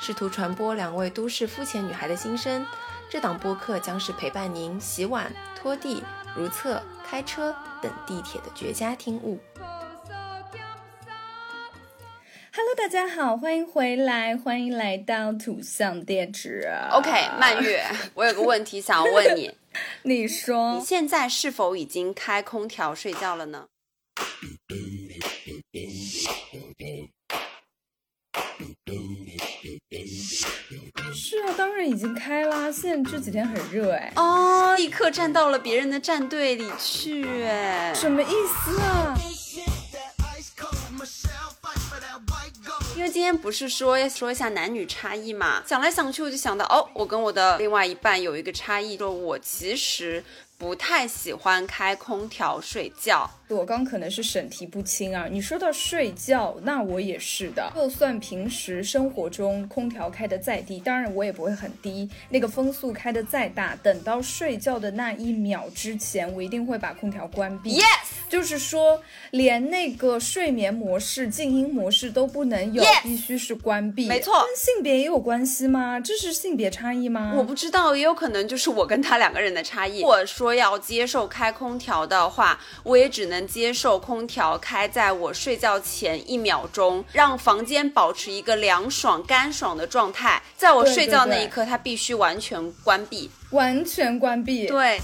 试图传播两位都市肤浅女孩的心声。这档播客将是陪伴您洗碗、拖地、如厕、开车等地铁的绝佳听物。Hello，大家好，欢迎回来，欢迎来到土象电池。OK，曼月，我有个问题想要问你，你说你现在是否已经开空调睡觉了呢？是啊，当然已经开啦，现在这几天很热哎。哦，立刻站到了别人的战队里去，哎，什么意思啊？因为今天不是说要说一下男女差异嘛，想来想去我就想到，哦，我跟我的另外一半有一个差异，说我其实不太喜欢开空调睡觉。我刚可能是审题不清啊。你说到睡觉，那我也是的。就算平时生活中空调开的再低，当然我也不会很低，那个风速开的再大，等到睡觉的那一秒之前，我一定会把空调关闭。Yes，就是说，连那个睡眠模式、静音模式都不能有 Yes 必须是关闭。没错跟性别也有关系吗？这是性别差异吗？我不知道，也有可能就是我跟他两个人的差异。如果说要接受开空调的话，我也只能接受空调开在我睡觉前一秒钟，让房间保持一个凉爽、干爽的状态。在我睡觉那一刻，它必须完全关闭。完全关闭。对。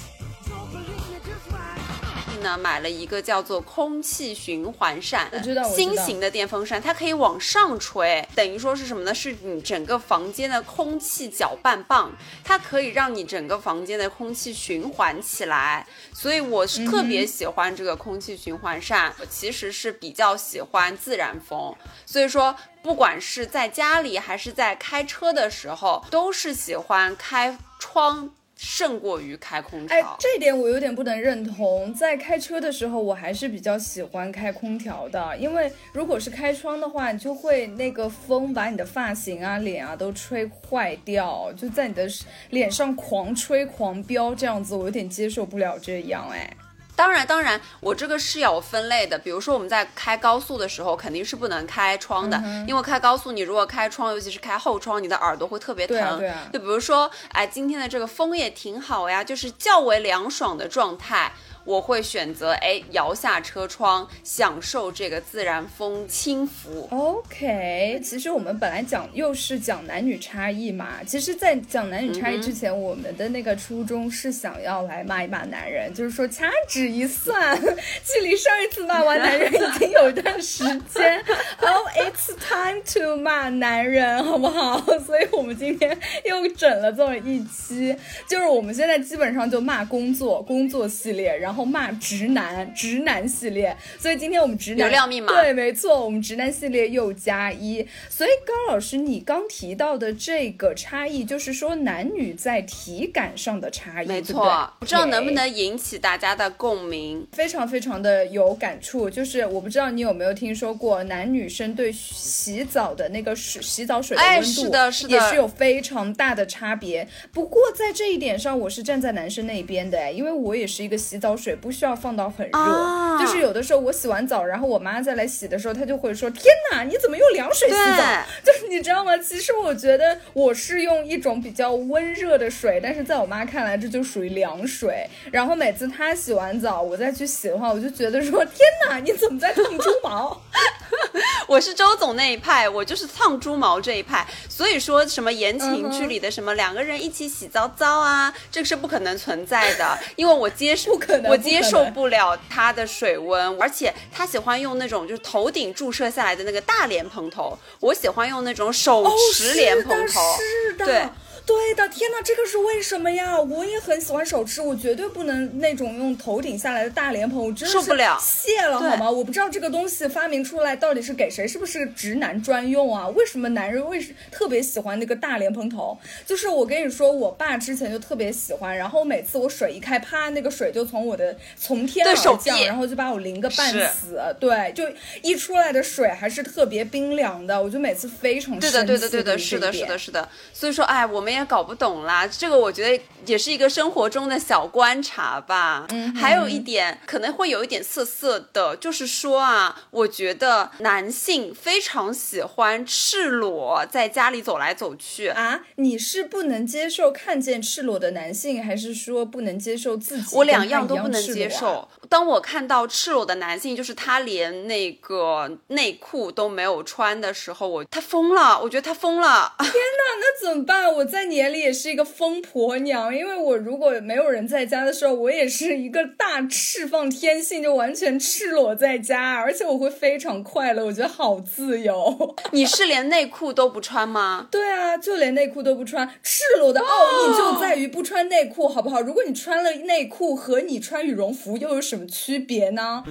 呢，买了一个叫做空气循环扇，新型的电风扇，它可以往上吹，等于说是什么呢？是你整个房间的空气搅拌棒，它可以让你整个房间的空气循环起来。所以我是特别喜欢这个空气循环扇。我其实是比较喜欢自然风，所以说不管是在家里还是在开车的时候，都是喜欢开窗。胜过于开空调。哎，这点我有点不能认同。在开车的时候，我还是比较喜欢开空调的，因为如果是开窗的话，你就会那个风把你的发型啊、脸啊都吹坏掉，就在你的脸上狂吹狂飙这样子，我有点接受不了这样哎。当然，当然，我这个是有分类的。比如说，我们在开高速的时候，肯定是不能开窗的，嗯因为开高速，你如果开窗，尤其是开后窗，你的耳朵会特别疼。对啊对啊就比如说，哎，今天的这个风也挺好呀，就是较为凉爽的状态。我会选择哎摇下车窗，享受这个自然风轻拂。OK，其实我们本来讲又是讲男女差异嘛。其实，在讲男女差异之前，我们的那个初衷是想要来骂一骂男人，就是说掐指一算，距离上一次骂完男人已经有一段时间。Oh, it's time to 骂男人，好不好？所以我们今天又整了这么一期，就是我们现在基本上就骂工作，工作系列，然后骂直男，直男系列。所以今天我们直男流量密码对，没错，我们直男系列又加一。所以高老师，你刚提到的这个差异，就是说男女在体感上的差异，没对不对错，不知道能不能引起大家的共鸣。非常非常的有感触，就是我不知道你有没有听说过，男女生对洗澡的那个水洗澡水的哎温度，是的是的也是有非常大的差别。不过在这一点上，我是站在男生那一边的，哎，因为我也是一个洗澡水不需要放到很热，啊就是有的时候我洗完澡，然后我妈再来洗的时候，她就会说：“天哪，你怎么用凉水洗澡？” 就是你知道吗？其实我觉得我是用一种比较温热的水，但是在我妈看来这就属于凉水。然后每次她洗完澡，我再去洗的话，我就觉得说：“天哪，你怎么在烫猪毛？” 我是周总那一派，我就是烫猪毛这一派。所以说什么言情剧里的什么两个人一起洗澡澡啊，这个是不可能存在的，因为我接受 不可能我接受不了他的水温，而且他喜欢用那种就是头顶注射下来的那个大莲蓬头，我喜欢用那种手持莲蓬头。哦是的，是的对的，天哪，这个是为什么呀？我也很喜欢手持，我绝对不能那种用头顶下来的大莲蓬，我真的受不了，谢了好吗？我不知道这个东西发明出来到底是给谁，是不是直男专用啊？为什么男人为什特别喜欢那个大莲蓬头？就是我跟你说，我爸之前就特别喜欢，然后每次我水一开，啪，那个水就从我的从天而降，然后就把我淋个半死。对，就一出来的水还是特别冰凉的，我就每次非常对的，对的，对的，是的，是的，是的。所以说，哎，我们也搞不懂啦。这个我觉得也是一个生活中的小观察吧。嗯，还有一点可能会有一点涩涩的，就是说啊，我觉得男性非常喜欢赤裸在家里走来走去啊。你是不能接受看见赤裸的男性，还是说不能接受自己？我两样都不能接受。当我看到赤裸的男性，就是他连那个内裤都没有穿的时候，我他疯了，我觉得他疯了。天哪，那怎么办？我在你眼里也是一个疯婆娘，因为我如果没有人在家的时候，我也是一个大释放天性，就完全赤裸在家，而且我会非常快乐，我觉得好自由。你是连内裤都不穿吗？对啊，就连内裤都不穿。赤裸的奥义就在于不穿内裤，好不好？如果你穿了内裤，和你穿羽绒服又有什么区别呢？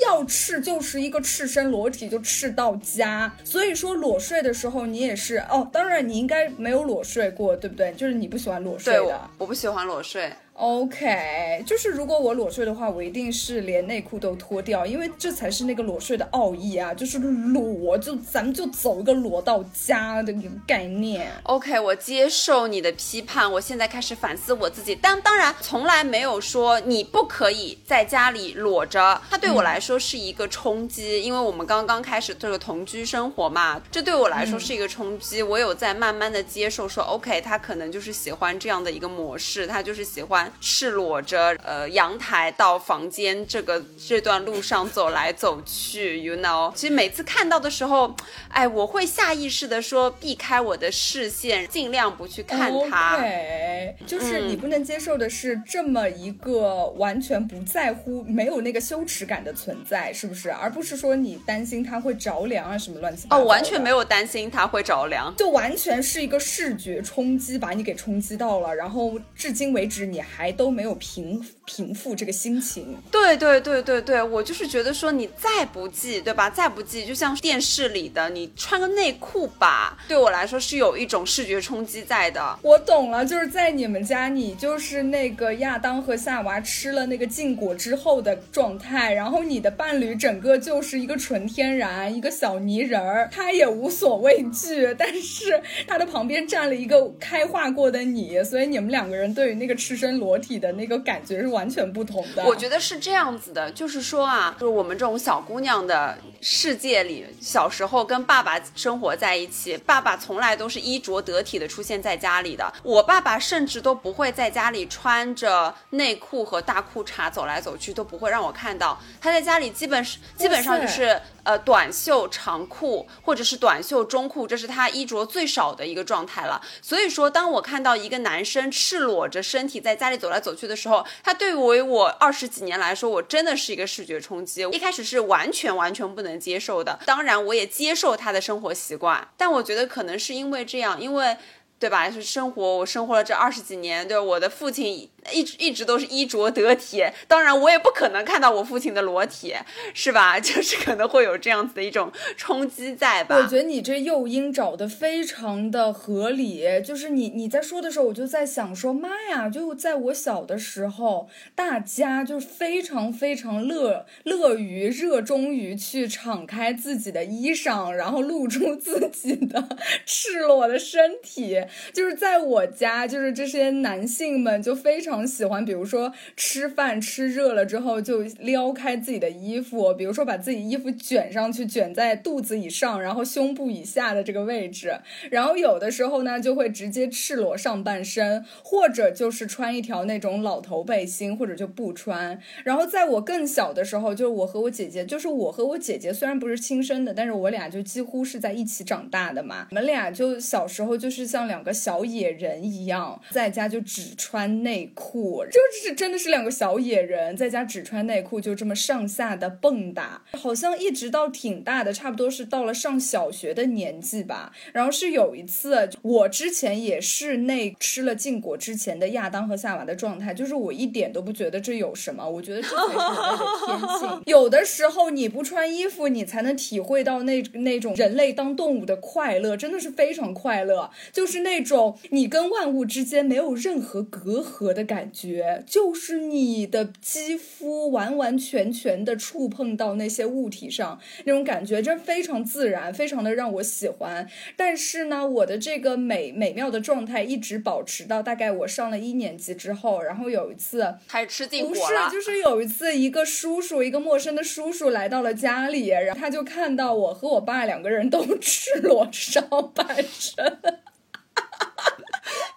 要赤就是一个赤身裸体就赤到家，所以说裸睡的时候你也是哦，当然你应该没有裸睡过，对不对？就是你不喜欢裸睡的，我不喜欢裸睡。OK，就是如果我裸睡的话，我一定是连内裤都脱掉，因为这才是那个裸睡的奥义啊，就是裸，就咱们就走一个裸到家的一个概念。OK，我接受你的批判，我现在开始反思我自己，但当然从来没有说你不可以在家里裸着，它对我来说是一个冲击，因为我们刚刚开始这个同居生活嘛，这对我来说是一个冲击，我有在慢慢的接受，说 OK，他可能就是喜欢这样的一个模式，他就是喜欢。赤裸着，呃，阳台到房间这个这段路上走来走去，you know，其实每次看到的时候，哎，我会下意识的说避开我的视线，尽量不去看他。对，就是你不能接受的是这么一个完全不在乎、没有那个羞耻感的存在，是不是？而不是说你担心他会着凉啊什么乱七八糟。哦，完全没有担心他会着凉，就完全是一个视觉冲击把你给冲击到了，然后至今为止你还。还都没有平平复这个心情。对对对对对，我就是觉得说你再不济，对吧？再不济，就像电视里的你穿个内裤吧，对我来说是有一种视觉冲击在的。我懂了，就是在你们家，你就是那个亚当和夏娃吃了那个禁果之后的状态，然后你的伴侣整个就是一个纯天然一个小泥人儿，他也无所畏惧，但是他的旁边站了一个开化过的你，所以你们两个人对于那个赤身裸。体的那个感觉是完全不同的。我觉得是这样子的，就是说啊，就是我们这种小姑娘的世界里，小时候跟爸爸生活在一起，爸爸从来都是衣着得体的出现在家里的。我爸爸甚至都不会在家里穿着内裤和大裤衩走来走去，都不会让我看到。他在家里基本是基本上就是。呃，短袖长裤或者是短袖中裤，这是他衣着最少的一个状态了。所以说，当我看到一个男生赤裸着身体在家里走来走去的时候，他对于我二十几年来说，我真的是一个视觉冲击。一开始是完全完全不能接受的，当然我也接受他的生活习惯，但我觉得可能是因为这样，因为。对吧？是生活，我生活了这二十几年，对我的父亲一直一直都是衣着得体，当然我也不可能看到我父亲的裸体，是吧？就是可能会有这样子的一种冲击在吧？我觉得你这诱因找的非常的合理，就是你你在说的时候，我就在想说，妈呀，就在我小的时候，大家就非常非常乐乐于热衷于去敞开自己的衣裳，然后露出自己的赤裸的身体。就是在我家，就是这些男性们就非常喜欢，比如说吃饭吃热了之后就撩开自己的衣服，比如说把自己衣服卷上去，卷在肚子以上，然后胸部以下的这个位置，然后有的时候呢就会直接赤裸上半身，或者就是穿一条那种老头背心，或者就不穿。然后在我更小的时候，就是我和我姐姐，就是我和我姐姐虽然不是亲生的，但是我俩就几乎是在一起长大的嘛，我们俩就小时候就是像。两个小野人一样，在家就只穿内裤。裤，就是真的是两个小野人在家只穿内裤，就这么上下的蹦跶，好像一直到挺大的，差不多是到了上小学的年纪吧。然后是有一次，我之前也是那吃了禁果之前的亚当和夏娃的状态，就是我一点都不觉得这有什么，我觉得这才是人类的天性。有的时候你不穿衣服，你才能体会到那那种人类当动物的快乐，真的是非常快乐，就是那种你跟万物之间没有任何隔阂的感觉，就是你的肌肤完完全全的触碰到那些物体上，那种感觉真非常自然，非常的让我喜欢。但是呢，我的这个美美妙的状态一直保持到大概我上了一年级之后，然后有一次开始吃禁不果了是，，就是有一次一个叔叔，一个陌生的叔叔来到了家里，然后他就看到我和我爸两个人都 赤裸上半身。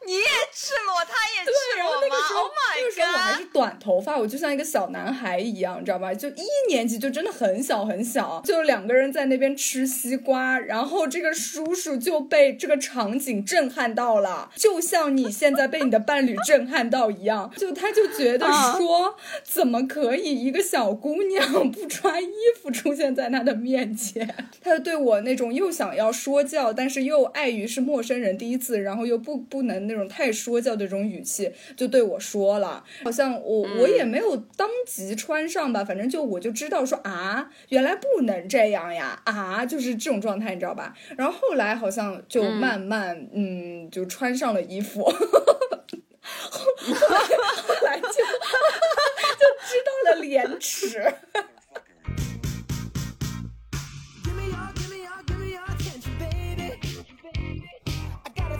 你也赤裸，他也赤然后裸吗那个时候？Oh 那个时候我还是短头发，我就像一个小男孩一样，你知道吧？就一年级就真的很小很小，就两个人在那边吃西瓜，然后这个叔叔就被这个场景震撼到了，就像你现在被你的伴侣震撼到一样，就他就觉得说，怎么可以一个小姑娘不穿衣服出现在他的面前？他就对我那种又想要说教，但是又碍于是陌生人第一次，然后又不不能那种太说教的这种语气，就对我说了，好像我我也没有当即穿上吧，反正就我就知道说啊，原来不能这样呀，啊，就是这种状态，你知道吧？然后后来好像就慢慢嗯就穿上了衣服。后 后来后来就 就知道了廉耻。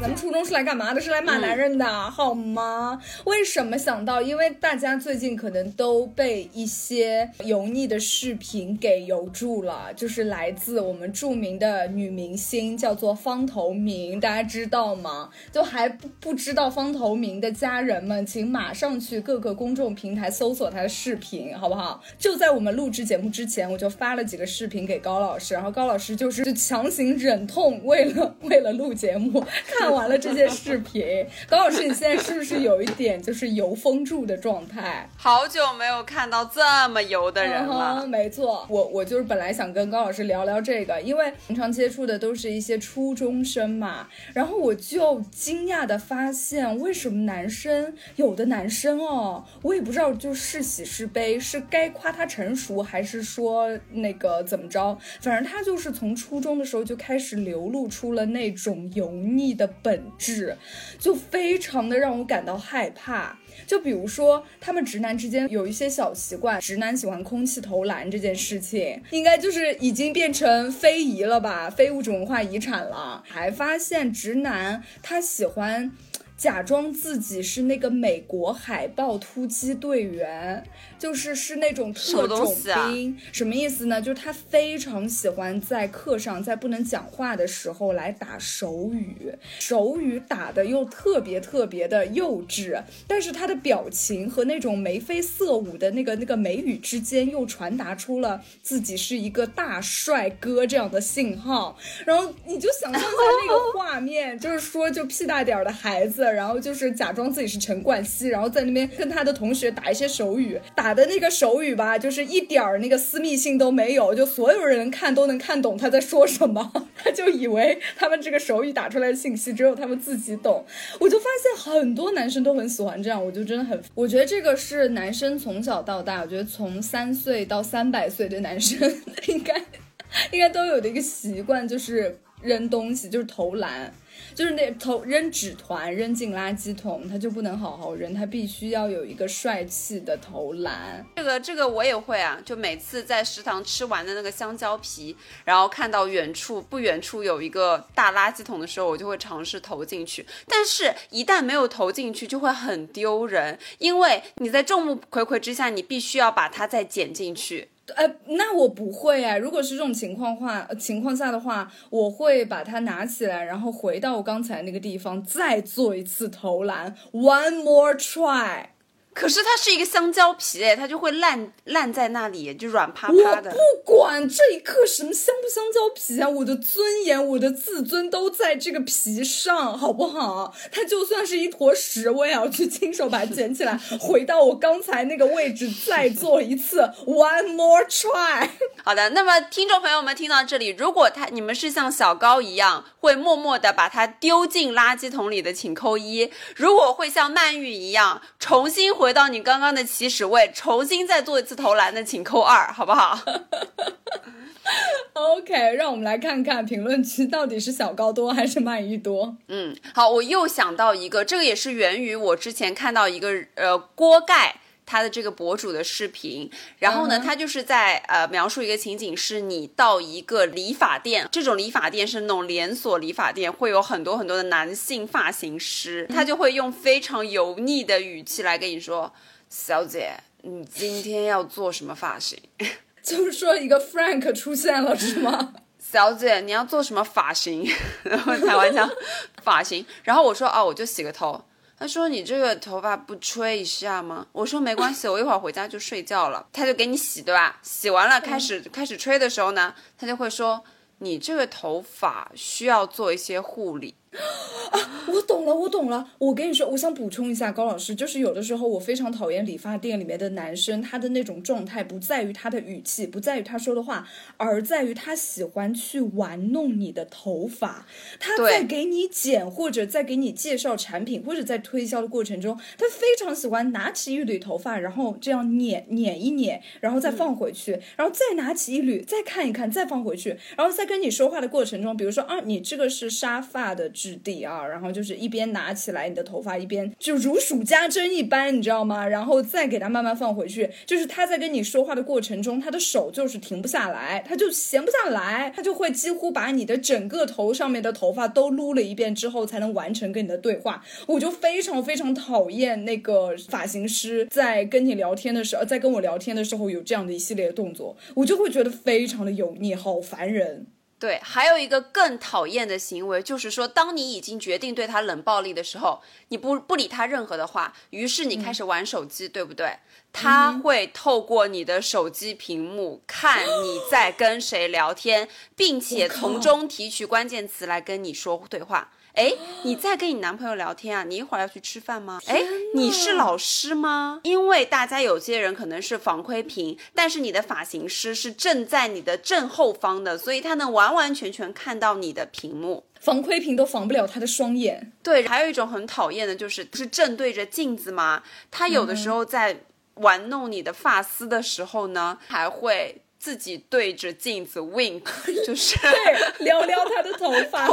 咱们初中是来干嘛的？是来骂男人的，好吗？为什么想到？因为大家最近可能都被一些油腻的视频给油住了，就是来自我们著名的女明星，叫做方头明，大家知道吗？就还不不知道方头明的家人们，请马上去各个公众平台搜索她的视频，好不好？就在我们录制节目之前，我就发了几个视频给高老师，然后高老师就是就强行忍痛，为了为了录节目，看完了这些视频。高老师，你现在是不是有一点就是油封住的状态？好久没有看到这么油的人了。没错，我我就是本来想跟高老师聊聊这个，因为平常接触的都是一些初中生嘛，然后我就惊讶的发现，为什么男生有的男生哦，我也不知道就是喜是悲，是该夸他成熟，还是说那个怎么着，反正他就是从初中的时候就开始流露出了那种油腻的本质，就非常的让我感到害怕。就比如说，他们直男之间有一些小习惯，直男喜欢空气投篮这件事情，应该就是已经变成非遗了吧，非物质文化遗产了。还发现直男他喜欢。假装自己是那个美国海豹突击队员，就是是那种特种兵，什么意思呢？就是他非常喜欢在课上，在不能讲话的时候来打手语，手语打的又特别特别的幼稚，但是他的表情和那种眉飞色舞的那个那个眉宇之间，又传达出了自己是一个大帅哥这样的信号。然后你就想象在那个画面，就是说就屁大点儿的孩子，然后就是假装自己是陈冠希，然后在那边跟他的同学打一些手语，打的那个手语吧，就是一点儿那个私密性都没有，就所有人看都能看懂他在说什么，他就以为他们这个手语打出来的信息只有他们自己懂。我就发现很多男生都很喜欢这样，我就真的很，我觉得这个是男生从小到大，我觉得从三岁到三百岁的男生 应该应该都有的一个习惯，就是扔东西，就是投篮。就是那投扔纸团扔进垃圾桶，他就不能好好扔，他必须要有一个帅气的投篮。这个这个我也会啊，就每次在食堂吃完的那个香蕉皮，然后看到远处不远处有一个大垃圾桶的时候，我就会尝试投进去。但是，一旦没有投进去，就会很丢人，因为你在众目睽睽之下，你必须要把它再捡进去。呃，那我不会哎。如果是这种情况话情况下的话，我会把它拿起来，然后回到我刚才那个地方，再做一次投篮，one more try。可是它是一个香蕉皮哎，它就会烂烂在那里，就软趴趴的。不管这一刻什么香不香蕉皮啊，我的尊严、我的自尊都在这个皮上，好不好？它就算是一坨屎，我也要去亲手把它捡起来，回到我刚才那个位置，再做一次，one more try。好的，那么听众朋友们听到这里，如果他你们是像小高一样会默默的把它丢进垃圾桶里的，请扣一；如果会像曼玉一样重新回到你刚刚的起始位，重新再做一次投篮的，请扣二，好不好？OK，让我们来看看评论区到底是小高多还是曼玉多。嗯，好，我又想到一个，这个也是源于我之前看到一个呃锅盖。他的这个博主的视频，然后呢，他就是在呃描述一个情景，是你到一个理发店，这种理发店是那种连锁理发店，会有很多很多的男性发型师，他就会用非常油腻的语气来跟你说：“小姐，你今天要做什么发型？就是说一个 Frank 出现了是吗？小姐，你要做什么发型？”然后台湾腔发型，然后我说：“哦，我就洗个头。”他说：“你这个头发不吹一下吗？”我说：“没关系，我一会儿回家就睡觉了。”他就给你洗，对吧？洗完了开始、开始吹的时候呢，他就会说：“你这个头发需要做一些护理。我懂了，我懂了。我跟你说，我想补充一下，高老师，就是有的时候我非常讨厌理发店里面的男生，他的那种状态不在于他的语气，不在于他说的话，而在于他喜欢去玩弄你的头发。他在给你剪，或者在给你介绍产品，或者在推销的过程中，他非常喜欢拿起一缕头发，然后这样捻捻一捻，然后再放回去，然后再拿起一缕，再看一看，再放回去，然后在跟你说话的过程中，比如说啊，你这个是沙发的质地啊，然后就是一边拿起来你的头发，一边就如数家珍一般，你知道吗？然后再给它慢慢放回去，就是他在跟你说话的过程中，他的手就是停不下来，他就闲不下来，他就会几乎把你的整个头上面的头发都撸了一遍之后，才能完成跟你的对话。我就非常非常讨厌那个发型师在跟你聊天的时候，在跟我聊天的时候有这样的一系列动作，我就会觉得非常的油腻，好烦人。对，还有一个更讨厌的行为，就是说，当你已经决定对他冷暴力的时候，你不不理他任何的话，于是你开始玩手机，对不对？他会透过你的手机屏幕看你在跟谁聊天，并且从中提取关键词来跟你说对话。哎，你在跟你男朋友聊天啊？你一会儿要去吃饭吗？哎，你是老师吗？因为大家有些人可能是防窥屏，但是你的发型师是正在你的正后方的，所以他能完完全全看到你的屏幕。防窥屏都防不了他的双眼。对，还有一种很讨厌的就是是正对着镜子吗，他有的时候在玩弄你的发丝的时候呢，还会自己对着镜子 wink，就是对，撩撩他的头发，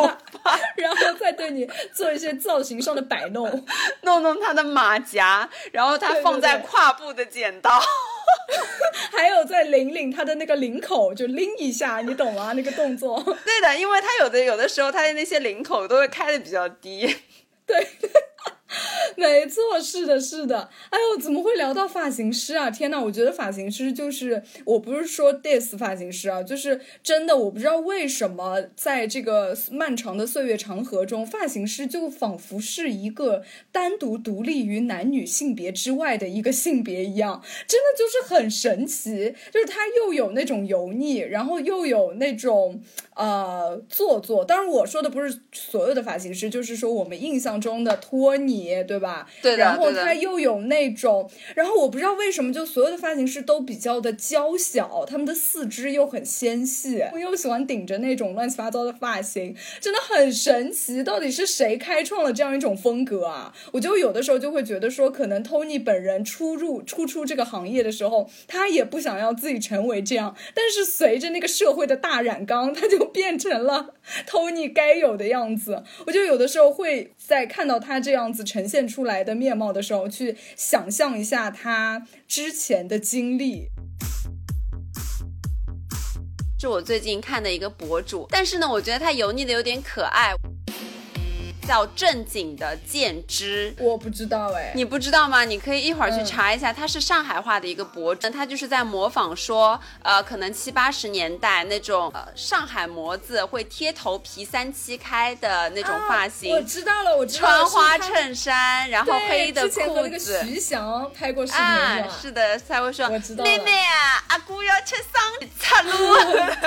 然后再对你做一些造型上的摆弄。弄弄他的马甲，然后他对对放在胯部的剪刀。还有在领领他的那个领口，就拎一下，你懂吗？那个动作。对的，因为他有的有的时候他的那些领口都会开的比较低。对，没错，是的，是的。哎呦，怎么会聊到发型师啊？天呐，我觉得发型师就是，我不是说 diss 发型师啊，就是真的，我不知道为什么在这个漫长的岁月长河中，发型师就仿佛是一个单独独立于男女性别之外的一个性别一样，真的就是很神奇。就是他又有那种油腻，然后又有那种呃做作。当然，我说的不是所有的发型师，就是说我们印象中的托尼，对吧？对的然后他又有那种，然后我不知道为什么，就所有的发型师都比较的娇小，他们的四肢又很纤细，我又喜欢顶着那种乱七八糟的发型，真的很神奇。到底是谁开创了这样一种风格啊？我就有的时候就会觉得说，可能 Tony 本人初入初出这个行业的时候，他也不想要自己成为这样，但是随着那个社会的大染缸，他就变成了 Tony 该有的样子。我就有的时候会在看到他这样子呈现出来的面貌的时候，去想象一下他之前的经历。是我最近看的一个博主，但是呢，我觉得他油腻的有点可爱。叫正经的剑之。我不知道哎，你不知道吗？你可以一会儿去查一下，他是上海话的一个博主，他就是在模仿说，呃，可能七八十年代那种呃上海模子会贴头皮三七开的那种发型，啊我知道了，我知道了穿花衬衫，然后对黑的之前和那个裤子。徐翔拍过视频啊，是的，他会说我知道了妹妹啊，阿姑要吃桑擦路，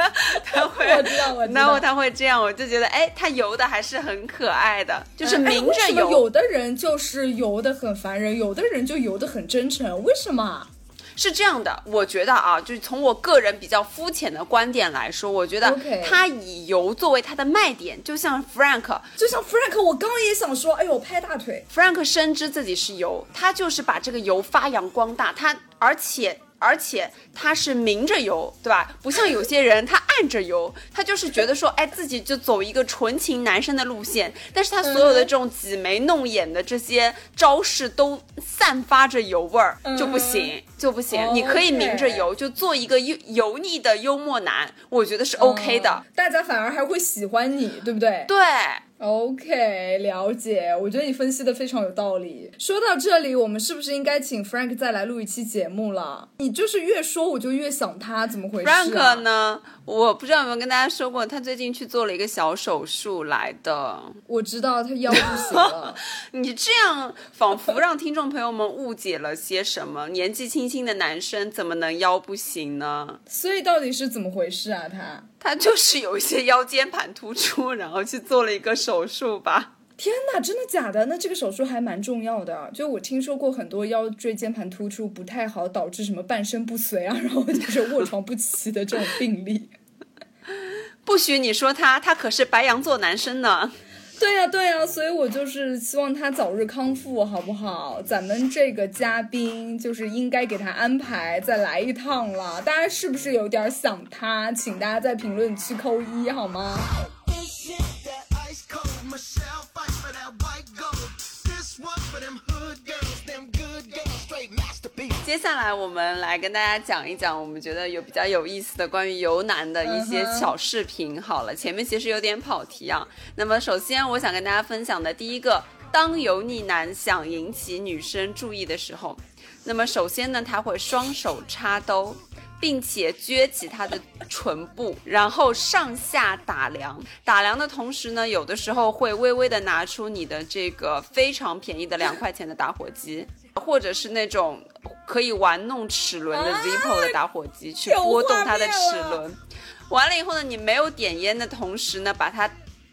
他会，我知道我知道。然后他会这样，我就觉得，哎，他游的还是很可爱的，就是哎明着有的人就是游的很烦人，有的人就游的很真诚，为什么？是这样的，我觉得啊，就是从我个人比较肤浅的观点来说，我觉得他以油作为他的卖点，就像 Frank。就像 Frank，我刚刚也想说，哎呦，拍大腿，Frank 深知自己是油，他就是把这个油发扬光大，他而且而且他是明着游，对吧？不像有些人他暗着游，他就是觉得说，哎，自己就走一个纯情男生的路线，但是他所有的这种挤眉弄眼的这些招式都散发着油味儿，就不行，就不行。你可以明着游，就做一个油油腻的幽默男，我觉得是 OK 的。哦大家反而还会喜欢你，对不对？对，OK，了解。我觉得你分析的非常有道理。说到这里，我们是不是应该请 Frank 再来录一期节目了？你就是越说我就越想他，怎么回事、Frank 呢？我不知道有没有跟大家说过，他最近去做了一个小手术来的。我知道他腰不行了。你这样仿佛让听众朋友们误解了些什么？年纪轻轻的男生怎么能腰不行呢？所以到底是怎么回事啊？他他就是有一些腰间盘突出，然后去做了一个手术吧。天哪，真的假的？那这个手术还蛮重要的。就我听说过很多腰椎间盘突出不太好，导致什么半身不遂啊，然后就是卧床不起的这种病例。不许你说他，他可是白羊座男生呢。对呀、对呀、所以我就是希望他早日康复，好不好？咱们这个嘉宾就是应该给他安排再来一趟了。大家是不是有点想他？请大家在评论区扣一好吗？接下来我们来跟大家讲一讲我们觉得有比较有意思的关于游男的一些小视频。好了，前面其实有点跑题啊。那么首先我想跟大家分享的第一个，当油腻男想引起女生注意的时候，那么首先呢，他会双手插兜。并且撅起他的唇部，然后上下打量。打量的同时呢，有的时候会微微的拿出你的这个非常便宜的两块钱的打火机，或者是那种可以玩弄齿轮的啊 Zippo 的打火机，去拨动它的齿轮。完了以后呢，你没有点烟的同时呢，把它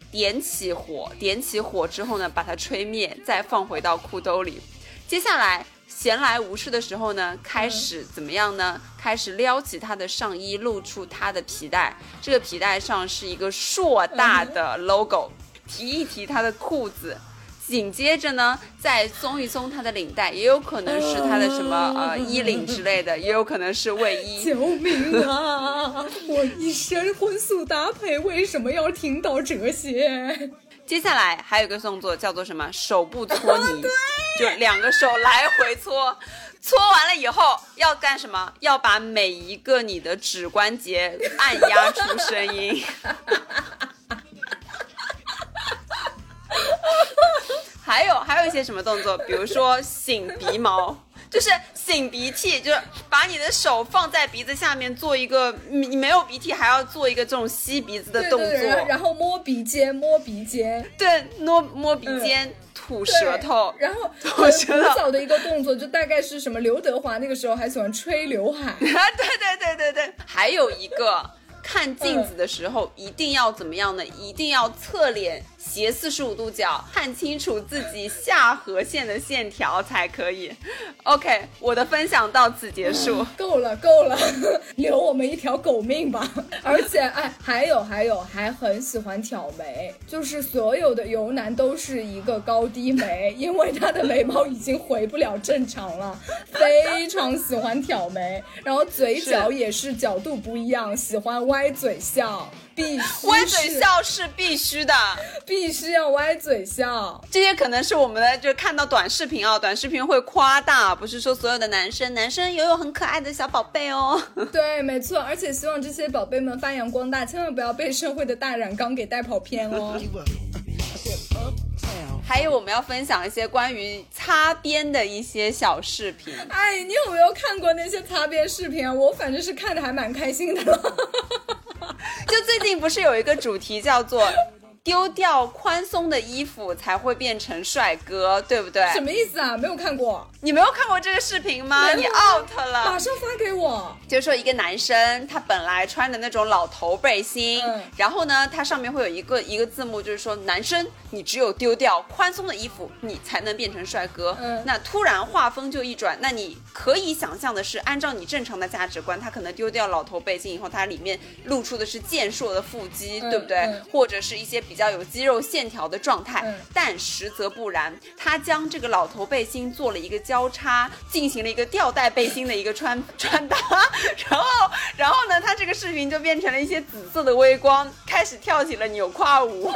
点起火，点起火之后呢，把它吹灭，再放回到裤兜里。接下来闲来无事的时候呢，开始怎么样呢？开始撩起他的上衣，露出他的皮带。这个皮带上是一个硕大的 logo，、提一提他的裤子。紧接着呢，再松一松他的领带，也有可能是他的什么呃衣领之类的，也有可能是卫衣。救命啊！我一身荤素搭配，为什么要听到这些？接下来还有一个动作叫做什么？手部搓泥，就两个手来回搓。搓完了以后要干什么？要把每一个你的指关节按压出声音。还有还有一些什么动作？比如说擤鼻毛，就是擤鼻涕，就是把你的手放在鼻子下面做一个，你没有鼻涕还要做一个这种吸鼻子的动作。对对，然后然后摸鼻尖，摸鼻尖，对，摸摸鼻尖、吐舌头，然后 吐很舌头古早的一个动作，就大概是什么？刘德华那个时候还喜欢吹刘海，啊，对对对对对，还有一个。看镜子的时候一定要怎么样呢？一定要侧脸斜四十五度角，看清楚自己下颌线的线条才可以。OK，我的分享到此结束。够 了够了，留我们一条狗命吧。而且哎，还有还有，还很喜欢挑眉，就是所有的油男都是一个高低眉，因为他的眉毛已经回不了正常了，非常喜欢挑眉，然后嘴角也是角度不一样，喜欢歪嘴笑，必须歪嘴，笑是必须的，必须要歪嘴笑。这些可能是我们的，就看到短视频啊，短视频会夸大，不是说所有的男生，男生也有很可爱的小宝贝哦。对，没错，而且希望这些宝贝们发扬光大，千万不要被社会的大染缸给带跑偏哦。还有我们要分享一些关于擦边的一些小视频。哎，你有没有看过那些擦边视频啊？我反正是看的还蛮开心的了。就最近不是有一个主题叫做“丢掉宽松的衣服才会变成帅哥”，对不对？什么意思啊？没有看过，你没有看过这个视频吗？你 out 了。马上发给我。就是说一个男生，他本来穿的那种老头背心，嗯然后呢，它上面会有一个一个字幕，就是说男生，你只有丢掉宽松的衣服，你才能变成帅哥。嗯那突然画风就一转，那你可以想象的是，按照你正常的价值观，他可能丢掉老头背心以后，他里面露出的是健硕的腹肌，嗯对不对？嗯或者是一些比较有肌肉线条的状态。嗯但实则不然，他将这个老头背心做了一个交叉，进行了一个吊带背心的一个穿 穿搭，然后，然后呢，他这个视频就变成了一些紫色的微光，开始跳起了扭胯舞。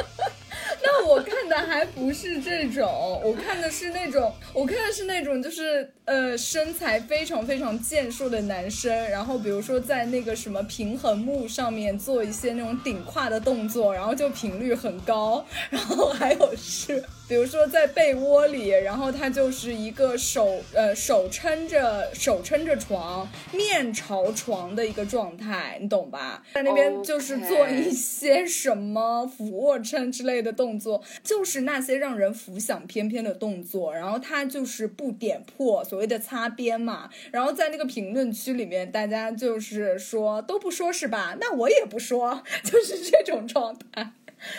那我看的还不是这种，我看的是那种，我看的是那种就是呃身材非常非常健硕的男生，然后比如说在那个什么平衡木上面做一些那种顶胯的动作，然后就频率很高，然后还有是比如说在被窝里，然后他就是一个手呃手撑着手撑着床，面朝床的一个状态，你懂吧？在那边就是做一些什么俯卧撑之类的动作，就是那些让人浮想翩翩的动作，然后他就是不点破所谓的擦边嘛。然后在那个评论区里面，大家就是说都不说是吧？那我也不说，就是这种状态。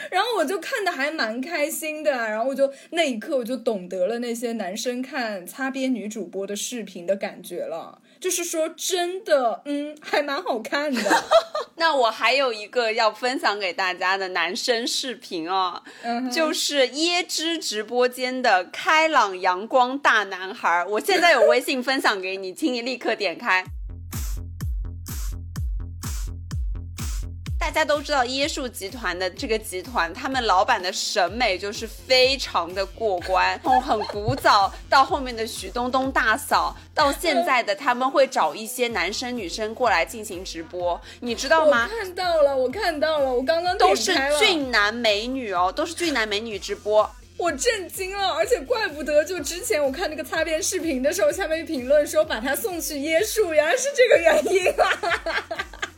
然后我就看的还蛮开心的，然后我就那一刻我就懂得了那些男生看擦边女主播的视频的感觉了，就是说真的，嗯，还蛮好看的。那我还有一个要分享给大家的男生视频哦，就是椰汁直播间的开朗阳光大男孩。我现在有微信分享给你，请你立刻点开。大家都知道椰树集团的这个集团，他们老板的审美就是非常的过关，从很古早到后面的许冬冬大嫂，到现在的他们会找一些男生女生过来进行直播，你知道我吗？看到了，我看到了，我刚刚都是俊男美女哦，都是俊男美女直播。我震惊了，而且怪不得，就之前我看那个擦边视频的时候，下面评论说把他送去椰树，原来是这个原因啊！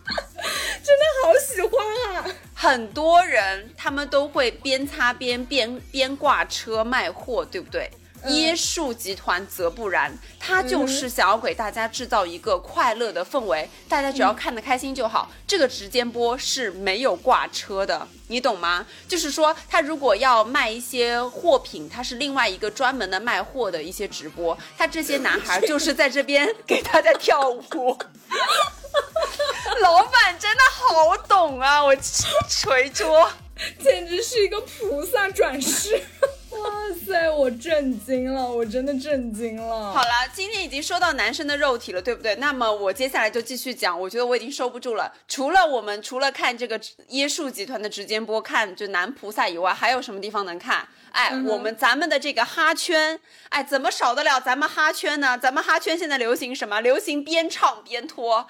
真的好喜欢啊！很多人他们都会边擦边边边挂车卖货，对不对？椰树集团则不然，他就是想要给大家制造一个快乐的氛围，大家只要看得开心就好。这个直播播是没有挂车的，你懂吗？就是说，他如果要卖一些货品，他是另外一个专门的卖货的一些直播，他这些男孩就是在这边给大家跳舞。老板真的好懂啊！我捶桌。简直是一个菩萨转世！哇塞，我震惊了，我真的震惊了。好了，今天已经说到男生的肉体了，对不对？那么我接下来就继续讲，我觉得我已经收不住了。除了我们除了看这个椰树集团的直播播，看就男菩萨以外，还有什么地方能看？哎，嗯我们咱们的这个哈圈，哎，怎么少得了咱们哈圈呢？咱们哈圈现在流行什么？流行边唱边脱。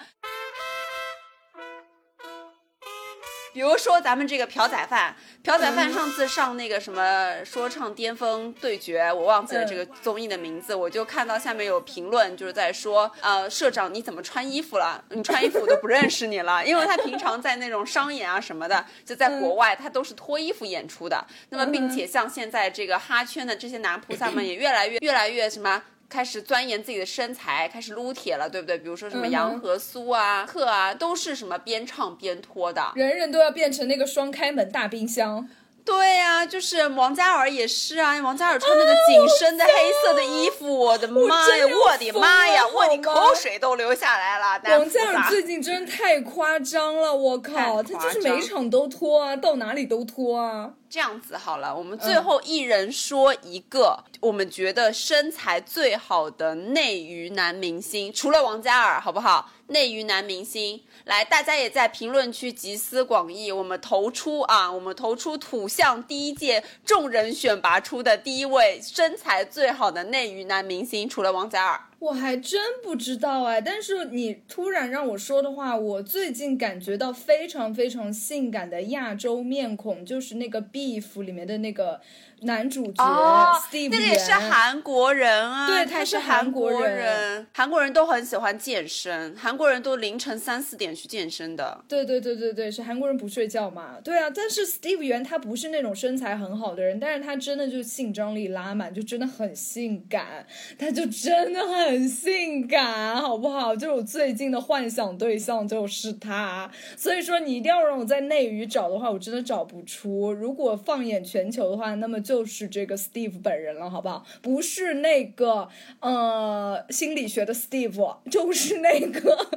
比如说咱们这个朴宰范，朴宰范上次上那个什么说唱巅峰对决，我忘记了这个综艺的名字，我就看到下面有评论就是在说，呃，社长你怎么穿衣服了？你穿衣服我都不认识你了，因为他平常在那种商演啊什么的，就在国外他都是脱衣服演出的。那么并且像现在这个哈圈的这些男菩萨们 也越来越越来越什么。开始钻研自己的身材，开始撸铁了，对不对？比如说什么杨和苏啊、克啊，都是什么边唱边脱的。人人都要变成那个双开门大冰箱。对呀、就是王嘉尔也是啊，王嘉尔穿那个紧身的黑色的衣服，我的妈呀，我的妈呀，我的口水都流下来了。王嘉尔最近真的太夸张了，我靠，他就是每场都脱啊，到哪里都脱啊。这样子好了，我们最后一人说一个，我们觉得身材最好的内娱男明星，除了王嘉尔，好不好？内娱男明星，来，大家也在评论区集思广益，我们投出啊，我们投出土象第一届众人选拔出的第一位身材最好的内娱男明星，除了王嘉尔。我还真不知道哎，但是你突然让我说的话，我最近感觉到非常非常性感的亚洲面孔，就是那个《Beef》里面的那个男主角、哦 Steve，那个也是韩国人啊，对他是韩韩国国人人，韩国人都很喜欢健身，韩国人都凌晨三四点去健身的。对对对对对，是韩国人不睡觉嘛？对啊，但是 Steve 原他不是那种身材很好的人，但是他真的就性张力拉满，就真的很性感，他就真的很性感，好不好？就是我最近的幻想对象就是他，所以说你一定要让我在内娱找的话，我真的找不出。如果放眼全球的话，那么就是这个 Steve 本人了，好不好？不是那个呃心理学的 Steve，就是那个。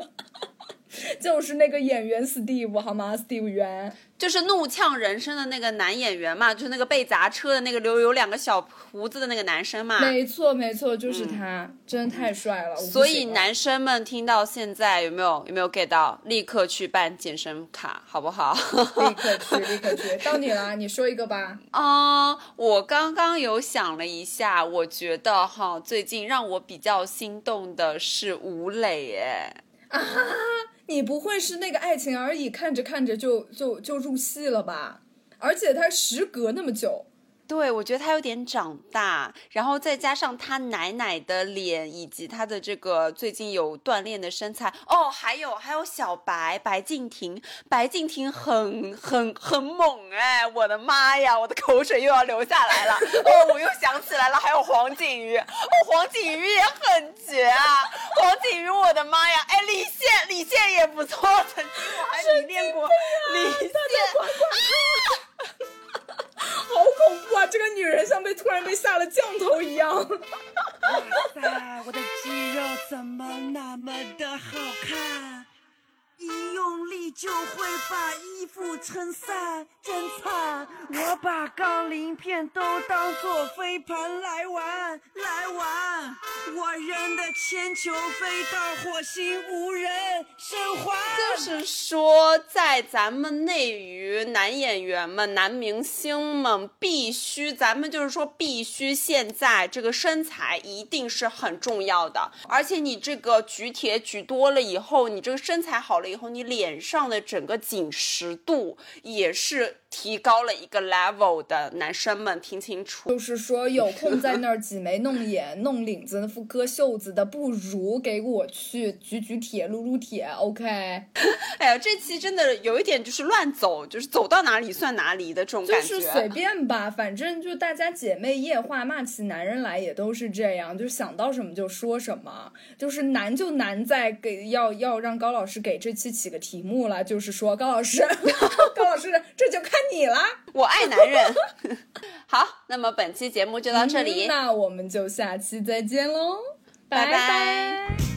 就是那个演员 Steve 好吗？Steve 元，就是《怒呛人生》的那个男演员嘛，就是那个被砸车的那个留有两个小胡子的那个男生嘛。没错没错，就是他，真的太帅了。所以男生们听到现在有没有有没有 get 到？立刻去办健身卡，好不好？立刻去，立刻去，到你了，你说一个吧。啊、我刚刚有想了一下，我觉得哈，最近让我比较心动的是吴磊，哎，你不会是那个爱情而已，看着看着就就就入戏了吧？而且他时隔那么久，对我觉得他有点长大，然后再加上他奶奶的脸，以及他的这个最近有锻炼的身材，哦，还有还有小白白敬亭，白敬亭很很很猛哎，我的妈呀，我的口水又要流下来了，哦，我又想起来了，还有黄景瑜，哦，黄景瑜也很绝啊，黄景瑜，我的妈呀，也不错，曾经我还迷恋过李现。好恐怖啊！这个女人像被突然被下了降头一样。塞，就会把衣服撑散，真惨！我把杠铃片都当做飞盘来玩，来玩！我扔的铅球飞到火星，无人生还。就是说，在咱们内娱男演员们、男明星们，必须咱们就是说，必须现在这个身材一定是很重要的，而且你这个举铁举多了以后，你这个身材好了以后，你脸上的整个紧实度也是提高了一个 level 的。男生们听清楚，就是说，有空在那儿挤眉弄眼、弄领子、割袖子的，不如给我去举举铁、撸撸铁。OK，哎呀，这期真的有一点就是乱走，就是走到哪里算哪里的这种就感觉。就是随便吧，反正就大家姐妹夜话，骂起男人来也都是这样，就想到什么就说什么。就是难就难在给要要让高老师给这期起个题目了，就是说高老师，高老师这就看你啦我爱男人。好那么本期节目就到这里。那我们就下期再见喽。拜拜。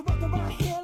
You're welcome right here.